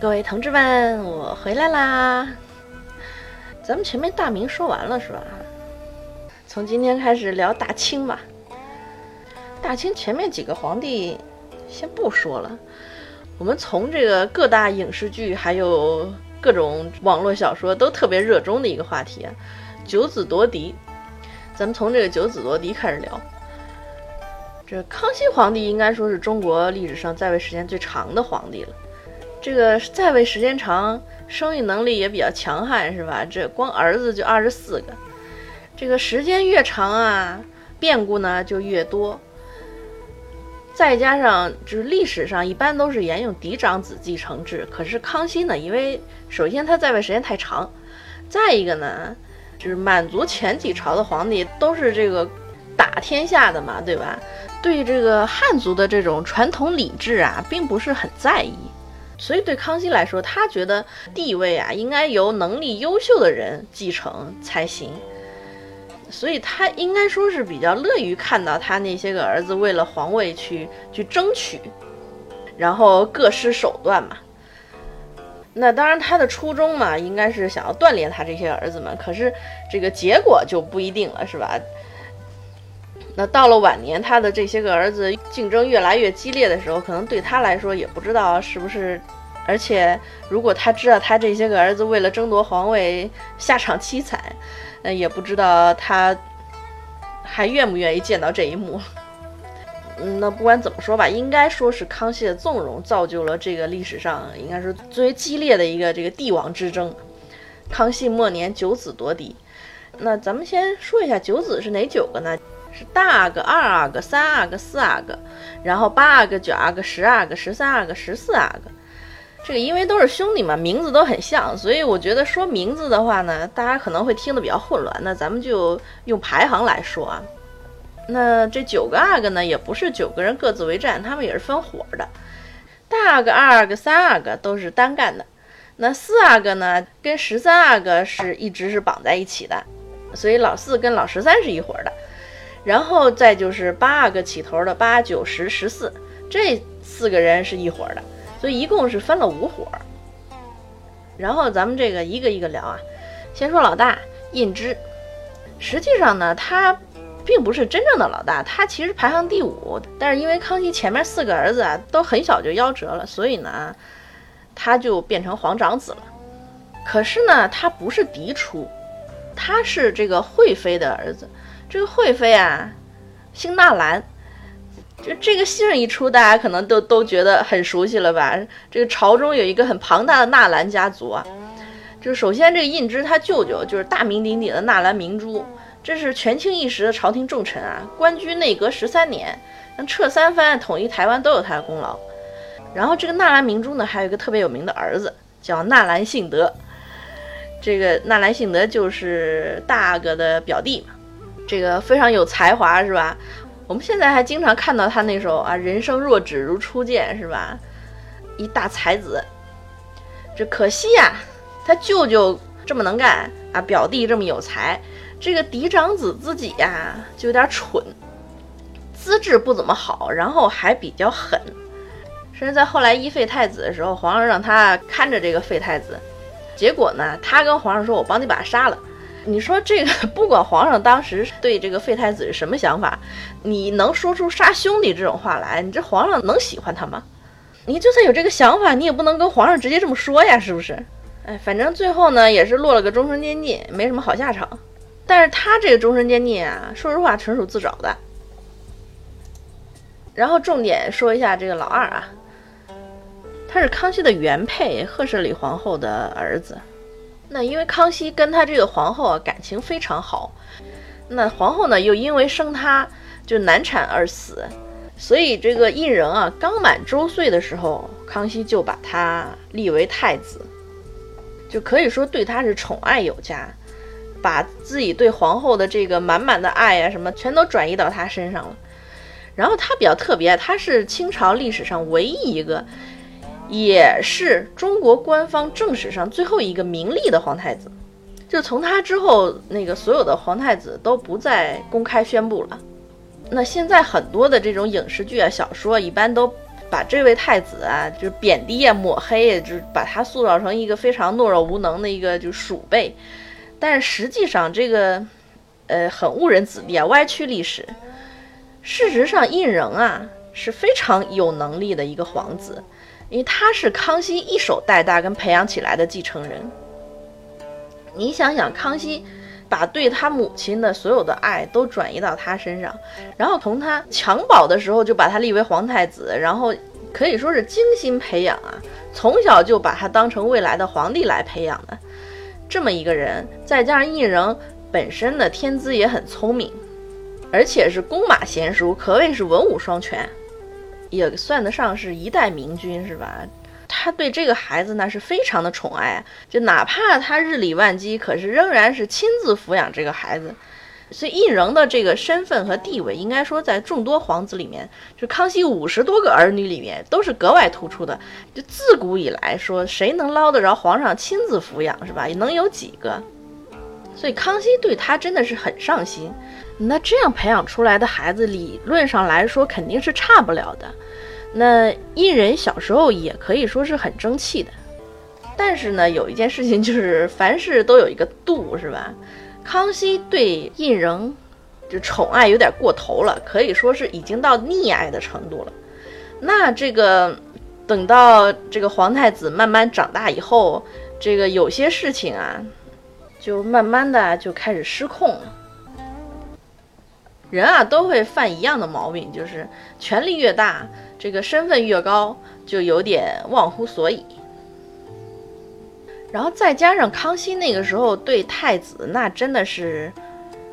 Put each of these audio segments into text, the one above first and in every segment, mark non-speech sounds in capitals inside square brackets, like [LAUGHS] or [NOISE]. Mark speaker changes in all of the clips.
Speaker 1: 各位同志们，我回来啦！咱们前面大明说完了是吧？从今天开始聊大清吧。大清前面几个皇帝先不说了，我们从这个各大影视剧还有各种网络小说都特别热衷的一个话题啊，九子夺嫡。咱们从这个九子夺嫡开始聊。这康熙皇帝应该说是中国历史上在位时间最长的皇帝了。这个在位时间长，生育能力也比较强悍，是吧？这光儿子就二十四个，这个时间越长啊，变故呢就越多。再加上就是历史上一般都是沿用嫡长子继承制，可是康熙呢，因为首先他在位时间太长，再一个呢，就是满族前几朝的皇帝都是这个打天下的嘛，对吧？对这个汉族的这种传统礼制啊，并不是很在意。所以对康熙来说，他觉得地位啊应该由能力优秀的人继承才行。所以他应该说是比较乐于看到他那些个儿子为了皇位去去争取，然后各施手段嘛。那当然他的初衷嘛，应该是想要锻炼他这些儿子们。可是这个结果就不一定了，是吧？那到了晚年，他的这些个儿子竞争越来越激烈的时候，可能对他来说也不知道是不是。而且，如果他知道他这些个儿子为了争夺皇位下场凄惨，那也不知道他还愿不愿意见到这一幕。嗯，那不管怎么说吧，应该说是康熙的纵容造就了这个历史上应该是最为激烈的一个这个帝王之争。康熙末年九子夺嫡，那咱们先说一下九子是哪九个呢？是大阿哥、二阿哥、三阿哥、四阿哥，然后八阿哥、九阿哥、十阿哥、十三阿哥、十四阿哥。这个因为都是兄弟嘛，名字都很像，所以我觉得说名字的话呢，大家可能会听得比较混乱。那咱们就用排行来说啊。那这九个阿哥呢，也不是九个人各自为战，他们也是分伙的。大阿哥、二阿哥、三阿哥都是单干的。那四阿哥呢，跟十三阿哥是一直是绑在一起的，所以老四跟老十三是一伙的。然后再就是八阿哥起头的八九十十四，这四个人是一伙的，所以一共是分了五伙。然后咱们这个一个一个聊啊，先说老大胤之，实际上呢，他并不是真正的老大，他其实排行第五，但是因为康熙前面四个儿子啊都很小就夭折了，所以呢，他就变成皇长子了。可是呢，他不是嫡出，他是这个惠妃的儿子。这个惠妃啊，姓纳兰，就这个姓一出，大家可能都都觉得很熟悉了吧？这个朝中有一个很庞大的纳兰家族啊。就首先这个胤之他舅舅就是大名鼎鼎的纳兰明珠，这是权倾一时的朝廷重臣啊，官居内阁十三年，像撤三藩、统一台湾都有他的功劳。然后这个纳兰明珠呢，还有一个特别有名的儿子叫纳兰性德，这个纳兰性德就是大阿哥的表弟嘛。这个非常有才华，是吧？我们现在还经常看到他那首啊“人生若只如初见”，是吧？一大才子。这可惜呀，他舅舅这么能干啊，表弟这么有才，这个嫡长子自己呀就有点蠢，资质不怎么好，然后还比较狠。甚至在后来一废太子的时候，皇上让他看着这个废太子，结果呢，他跟皇上说：“我帮你把他杀了。”你说这个 [LAUGHS] 不管皇上当时对这个废太子是什么想法，你能说出杀兄弟这种话来，你这皇上能喜欢他吗？你就算有这个想法，你也不能跟皇上直接这么说呀，是不是？哎，反正最后呢也是落了个终身监禁，没什么好下场。但是他这个终身监禁啊，说实话纯属自找的。然后重点说一下这个老二啊，他是康熙的原配赫舍里皇后的儿子。那因为康熙跟他这个皇后啊感情非常好，那皇后呢又因为生他就难产而死，所以这个胤仁啊刚满周岁的时候，康熙就把他立为太子，就可以说对他是宠爱有加，把自己对皇后的这个满满的爱啊什么全都转移到他身上了。然后他比较特别，他是清朝历史上唯一一个。也是中国官方正史上最后一个明立的皇太子，就从他之后，那个所有的皇太子都不再公开宣布了。那现在很多的这种影视剧啊、小说，一般都把这位太子啊，就贬低啊、抹黑，就把他塑造成一个非常懦弱无能的一个就鼠辈。但是实际上，这个呃很误人子弟啊，歪曲历史。事实上，胤禛啊是非常有能力的一个皇子，因为他是康熙一手带大跟培养起来的继承人。你想想，康熙。把对他母亲的所有的爱都转移到他身上，然后从他襁褓的时候就把他立为皇太子，然后可以说是精心培养啊，从小就把他当成未来的皇帝来培养的，这么一个人，再加上胤禛本身的天资也很聪明，而且是弓马娴熟，可谓是文武双全，也算得上是一代明君，是吧？他对这个孩子那是非常的宠爱，就哪怕他日理万机，可是仍然是亲自抚养这个孩子。所以胤禛的这个身份和地位，应该说在众多皇子里面，就康熙五十多个儿女里面都是格外突出的。就自古以来说，谁能捞得着皇上亲自抚养，是吧？能有几个？所以康熙对他真的是很上心。那这样培养出来的孩子，理论上来说肯定是差不了的。那胤仁小时候也可以说是很争气的，但是呢，有一件事情就是 [LAUGHS] 凡事都有一个度，是吧？康熙对胤仁就宠爱有点过头了，可以说是已经到溺爱的程度了。那这个等到这个皇太子慢慢长大以后，这个有些事情啊，就慢慢的就开始失控了。人啊，都会犯一样的毛病，就是权力越大。这个身份越高，就有点忘乎所以。然后再加上康熙那个时候对太子那真的是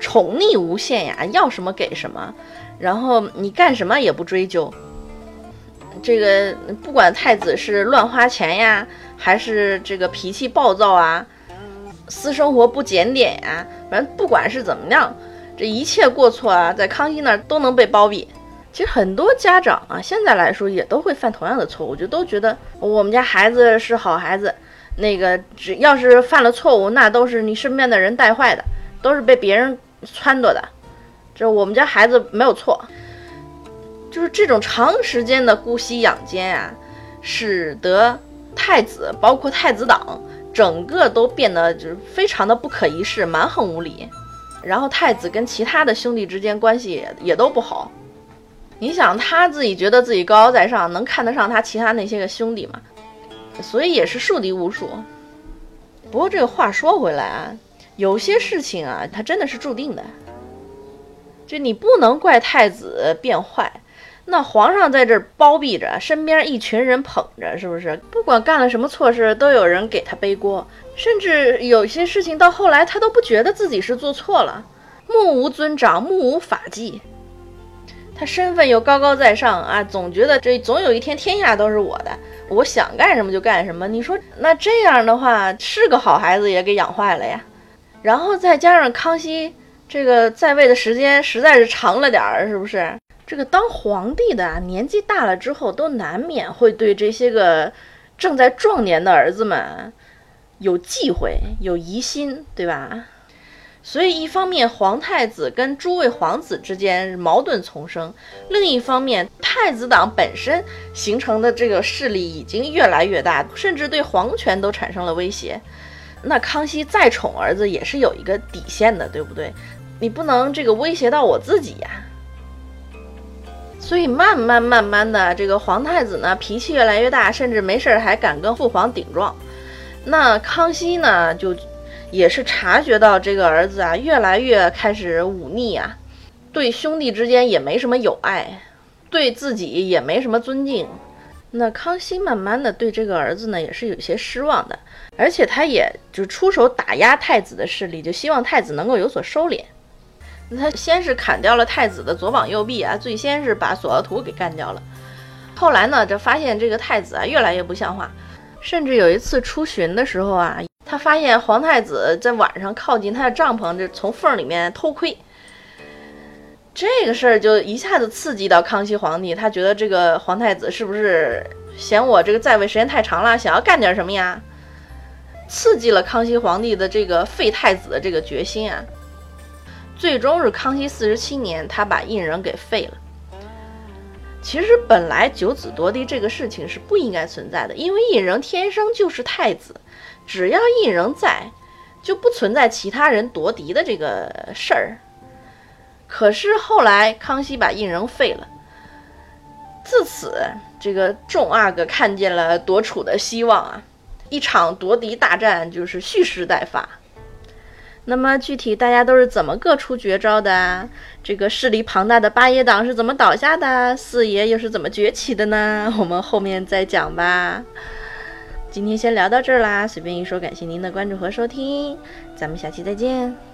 Speaker 1: 宠溺无限呀，要什么给什么，然后你干什么也不追究。这个不管太子是乱花钱呀，还是这个脾气暴躁啊，私生活不检点呀，反正不管是怎么样，这一切过错啊，在康熙那儿都能被包庇。其实很多家长啊，现在来说也都会犯同样的错误，就都觉得我们家孩子是好孩子，那个只要是犯了错误，那都是你身边的人带坏的，都是被别人撺掇的，这我们家孩子没有错。就是这种长时间的姑息养奸啊，使得太子包括太子党整个都变得就是非常的不可一世、蛮横无理，然后太子跟其他的兄弟之间关系也也都不好。你想他自己觉得自己高高在上，能看得上他其他那些个兄弟吗？所以也是树敌无数。不过这个话说回来啊，有些事情啊，它真的是注定的。就你不能怪太子变坏，那皇上在这儿包庇着，身边一群人捧着，是不是？不管干了什么错事，都有人给他背锅，甚至有些事情到后来他都不觉得自己是做错了。目无尊长，目无法纪。他身份又高高在上啊，总觉得这总有一天天下都是我的，我想干什么就干什么。你说那这样的话，是个好孩子也给养坏了呀。然后再加上康熙这个在位的时间实在是长了点儿，是不是？这个当皇帝的啊年纪大了之后，都难免会对这些个正在壮年的儿子们有忌讳、有疑心，对吧？所以，一方面皇太子跟诸位皇子之间矛盾丛生，另一方面太子党本身形成的这个势力已经越来越大，甚至对皇权都产生了威胁。那康熙再宠儿子也是有一个底线的，对不对？你不能这个威胁到我自己呀。所以慢慢慢慢的，这个皇太子呢脾气越来越大，甚至没事儿还敢跟父皇顶撞。那康熙呢就。也是察觉到这个儿子啊，越来越开始忤逆啊，对兄弟之间也没什么友爱，对自己也没什么尊敬。那康熙慢慢的对这个儿子呢，也是有些失望的，而且他也就出手打压太子的势力，就希望太子能够有所收敛。他先是砍掉了太子的左膀右臂啊，最先是把索额图给干掉了。后来呢，就发现这个太子啊，越来越不像话，甚至有一次出巡的时候啊。他发现皇太子在晚上靠近他的帐篷，就从缝里面偷窥。这个事儿就一下子刺激到康熙皇帝，他觉得这个皇太子是不是嫌我这个在位时间太长了，想要干点什么呀？刺激了康熙皇帝的这个废太子的这个决心啊。最终是康熙四十七年，他把胤仁给废了。其实本来九子夺嫡这个事情是不应该存在的，因为胤禛天生就是太子，只要胤禛在，就不存在其他人夺嫡的这个事儿。可是后来康熙把胤禛废了，自此这个众阿哥看见了夺储的希望啊，一场夺嫡大战就是蓄势待发。那么具体大家都是怎么各出绝招的？这个势力庞大的八爷党是怎么倒下的？四爷又是怎么崛起的呢？我们后面再讲吧。今天先聊到这儿啦，随便一说，感谢您的关注和收听，咱们下期再见。